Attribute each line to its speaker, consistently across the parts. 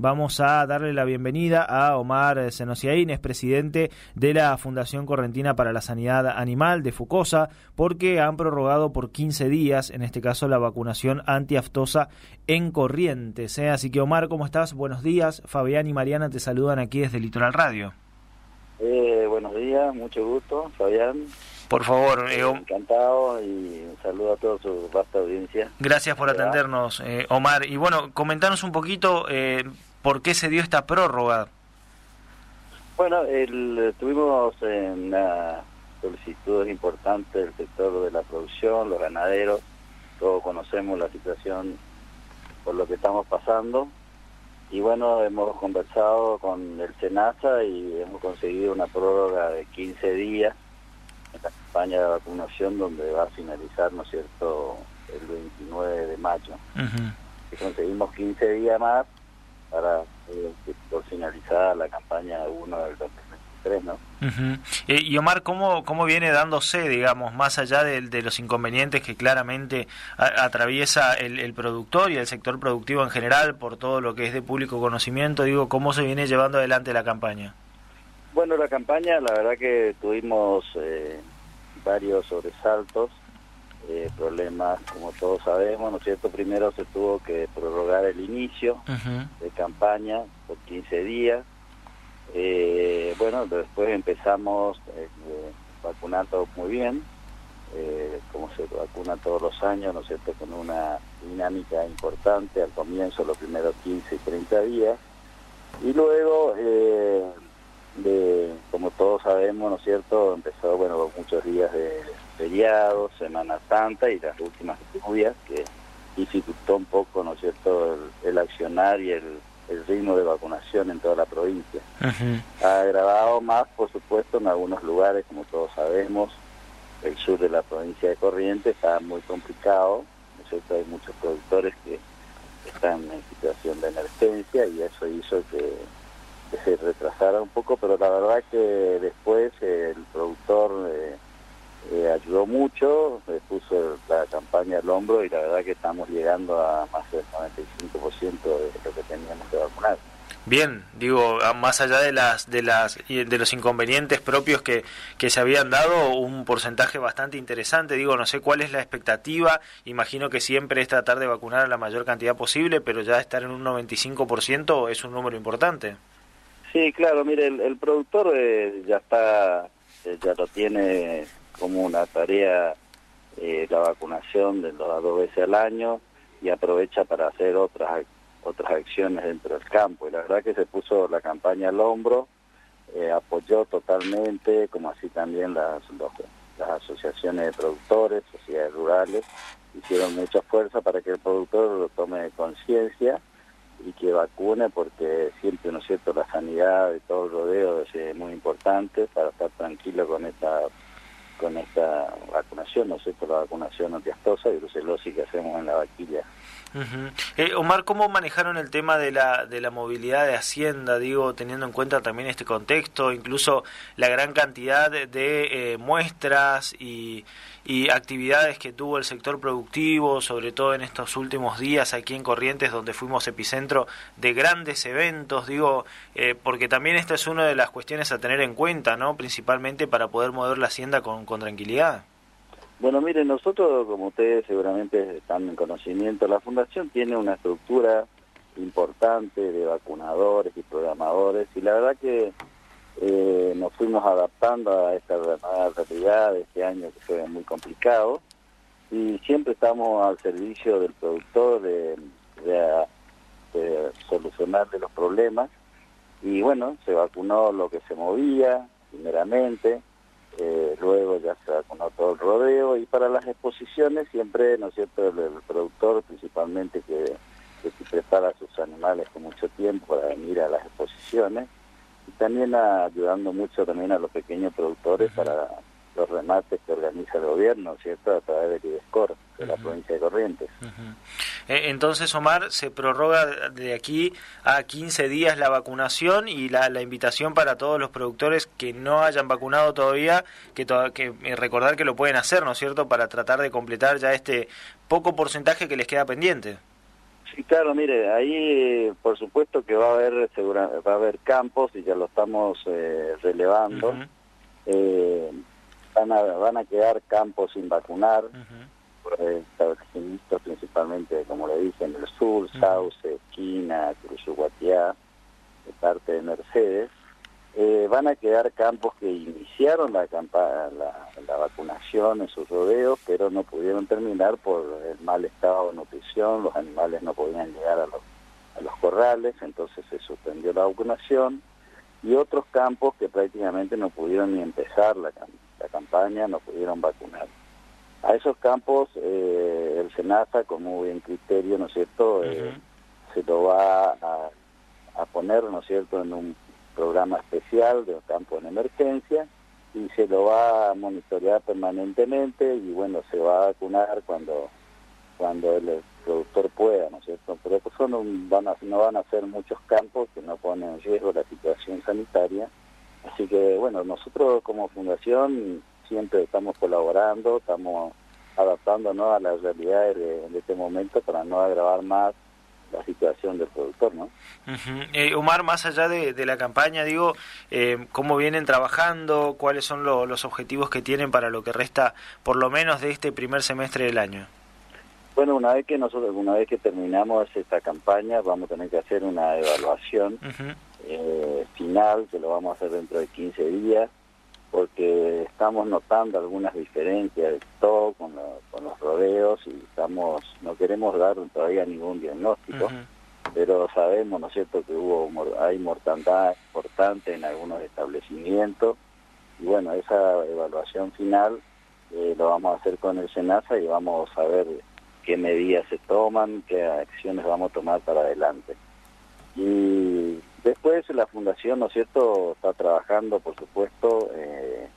Speaker 1: vamos a darle la bienvenida a Omar Senociaín, es presidente de la Fundación Correntina para la Sanidad Animal de Fucosa, porque han prorrogado por 15 días, en este caso, la vacunación antiaftosa en Corrientes. ¿eh? Así que Omar, ¿cómo estás? Buenos días. Fabián y Mariana te saludan aquí desde Litoral Radio.
Speaker 2: Eh, buenos días, mucho gusto, Fabián.
Speaker 1: Por favor,
Speaker 2: eh, encantado y un saludo a toda su vasta audiencia.
Speaker 1: Gracias por atendernos, eh, Omar. Y bueno, comentanos un poquito eh, por qué se dio esta prórroga.
Speaker 2: Bueno, el, tuvimos una solicitud importante del sector de la producción, los ganaderos, todos conocemos la situación por lo que estamos pasando y bueno, hemos conversado con el SENASA y hemos conseguido una prórroga de 15 días en la campaña de vacunación donde va a finalizar, ¿no es cierto?, el 29 de mayo. y conseguimos 15 días más para eh, por finalizar la campaña 1 del 2023, ¿no?
Speaker 1: Eh, y Omar, ¿cómo, ¿cómo viene dándose, digamos, más allá de, de los inconvenientes que claramente atraviesa el, productor y el sector productivo en general por todo lo que es de público conocimiento? Digo, ¿cómo se viene llevando adelante la campaña?
Speaker 2: Bueno, la campaña, la verdad que tuvimos eh, varios sobresaltos, eh, problemas, como todos sabemos, ¿no es cierto? Primero se tuvo que prorrogar el inicio de campaña por 15 días, eh, bueno, después empezamos eh, vacunando muy bien, eh, como se vacuna todos los años, ¿no es cierto?, con una dinámica importante al comienzo, los primeros 15 y 30 días, y luego, de, como todos sabemos, ¿no es cierto?, empezó, bueno, muchos días de feriados, Semana Santa y las últimas lluvias que dificultó un poco, ¿no es cierto?, el accionar y el el ritmo de vacunación en toda la provincia. Ha agravado más, por supuesto, en algunos lugares, como todos sabemos, el sur de la provincia de Corrientes está muy complicado, ¿no Hay muchos productores que están en situación de emergencia y eso hizo que, se retrasara un poco, pero la verdad que después el productor eh, eh, ayudó mucho, puso la campaña al hombro y la verdad que estamos llegando a más del 95% de lo que teníamos que vacunar.
Speaker 1: Bien, digo, más allá de las de las de los inconvenientes propios que, que se habían dado, un porcentaje bastante interesante. Digo, no sé cuál es la expectativa. Imagino que siempre es tratar de vacunar a la mayor cantidad posible, pero ya estar en un 95% es un número importante.
Speaker 2: Sí, claro. Mire, el, productor eh, ya está, eh, ya lo tiene como una tarea eh, la vacunación de dos, dos veces al año y aprovecha para hacer otras otras acciones dentro del campo. Y la verdad que se puso la campaña al hombro, eh, apoyó totalmente, como así también las, las asociaciones de productores, sociedades rurales, hicieron mucha fuerza para que el productor tome conciencia y que vacune porque siempre, ¿no es cierto?, la sanidad de todo el rodeo es muy importante para estar tranquilo con esta con esta vacunación, ¿no sé, por la vacunación antiastosa y brucelosis que hacemos en la vaquilla.
Speaker 1: Eh, Omar, ¿cómo manejaron el tema de la, de la movilidad de Hacienda, digo, teniendo en cuenta también este contexto, incluso la gran cantidad de, eh, muestras y, y, actividades que tuvo el sector productivo, sobre todo en estos últimos días aquí en Corrientes, donde fuimos epicentro de grandes eventos, digo, eh, porque también esta es una de las cuestiones a tener en cuenta, ¿no? Principalmente para poder mover la Hacienda con, con tranquilidad.
Speaker 2: Bueno, miren, nosotros, como ustedes seguramente están en conocimiento, la Fundación tiene una estructura importante de vacunadores y programadores y la verdad que eh, nos fuimos adaptando a esta nueva realidad de este año que fue muy complicado y siempre estamos al servicio del productor de, de, de los problemas y bueno, se vacunó lo que se movía primeramente, eh, luego ya se vacunó todo el rodeo y para las exposiciones siempre, ¿no es cierto?, el, productor principalmente que, que prepara sus animales con mucho tiempo para venir a las exposiciones y también ayudando mucho también a los pequeños productores para los remates que organiza el gobierno, ¿cierto?, a través del IDESCOR, de la provincia de Corrientes.
Speaker 1: Eh, entonces, Omar, se prorroga de aquí a 15 días la vacunación y la, la invitación para todos los productores que no hayan vacunado todavía, que, que eh, recordar que lo pueden hacer, ¿no es cierto?, para tratar de completar ya este poco porcentaje que les queda pendiente.
Speaker 2: Sí, claro, mire, ahí por supuesto que va a haber va a haber campos y ya lo estamos eh, relevando. eh, van, a, van a quedar campos sin vacunar, establecimientos principalmente, como le dije, en el sur, Sauce, Esquina, Guatiá, parte de Mercedes. Eh, van a quedar campos que iniciaron la, la, la, vacunación en sus rodeos, pero no pudieron terminar por el mal estado de nutrición, los animales no podían llegar a los, a los corrales, entonces se suspendió la vacunación, y otros campos que prácticamente no pudieron ni empezar la, la campaña, no pudieron vacunar. A esos campos eh, el SENASA, con muy buen criterio, ¿no es cierto?, eh, se lo va a, a poner, ¿no es cierto?, en un programa especial de campo en emergencia y se lo va a monitorear permanentemente y bueno, se va a vacunar cuando cuando el productor pueda, ¿no es cierto? Pero eso no van a, no van a ser muchos campos que no ponen en riesgo la situación sanitaria. Que bueno, nosotros como fundación siempre estamos colaborando, estamos adaptándonos a las realidades de, de este momento para no agravar más la situación del productor, ¿no?
Speaker 1: eh, Omar, más allá de, la campaña, digo, eh, ¿cómo vienen trabajando? ¿Cuáles son los objetivos que tienen para lo que resta, por lo menos, de este primer semestre del año?
Speaker 2: Bueno, una vez que nosotros, una vez que terminamos esta campaña, vamos a tener que hacer una evaluación eh, final, que lo vamos a hacer dentro de 15 días, porque estamos notando algunas diferencias de stock con, los rodeos y estamos no queremos dar todavía ningún diagnóstico, pero sabemos, ¿no es cierto?, que hubo hay mortandad importante en algunos establecimientos y bueno, esa evaluación final eh, lo vamos a hacer con el SENASA y vamos a ver qué medidas se toman, qué acciones vamos a tomar para adelante. Y La fundación, ¿no es cierto?, está trabajando, por supuesto, eh,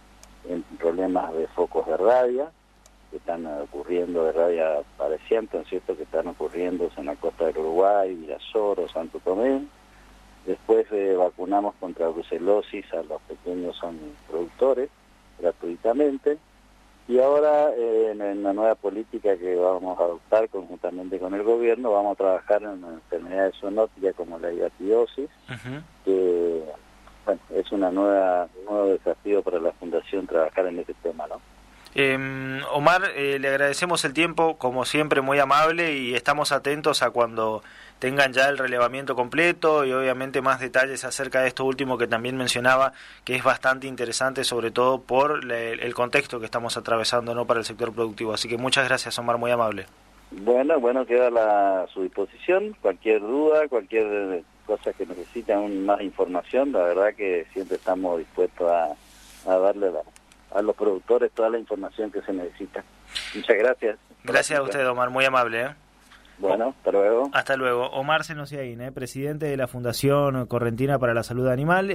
Speaker 2: en problemas de focos de rabia, que están ocurriendo de rabia pareciente, ¿no es cierto?, que están ocurriendo en la costa del Uruguay, Virasoro, Santo Tomé. Después eh, vacunamos contra brucelosis a los pequeños productores gratuitamente. Y ahora, eh, en, la nueva política que vamos a adoptar conjuntamente con el gobierno, vamos a trabajar en enfermedades zoonóticas como la higatiosis, que bueno, es una nueva, un nuevo desafío para la Fundación trabajar en este tema, ¿no?
Speaker 1: Eh, Omar, eh, le agradecemos el tiempo, como siempre, muy amable y estamos atentos a cuando tengan ya el relevamiento completo y obviamente más detalles acerca de esto último que también mencionaba, que es bastante interesante, sobre todo por el contexto que estamos atravesando no para el sector productivo. Así que muchas gracias, Omar, muy amable.
Speaker 2: Bueno, bueno, queda a su disposición. Cualquier duda, cualquier cosa que necesiten más información, la verdad que siempre estamos dispuestos a, a darle la, a los productores toda la información que se necesita. Muchas gracias.
Speaker 1: Gracias a usted, Omar, muy amable. ¿eh?
Speaker 2: Bueno, hasta luego.
Speaker 1: Hasta luego. Omar Senosiaín, ¿eh? presidente de la Fundación Correntina para la Salud Animal.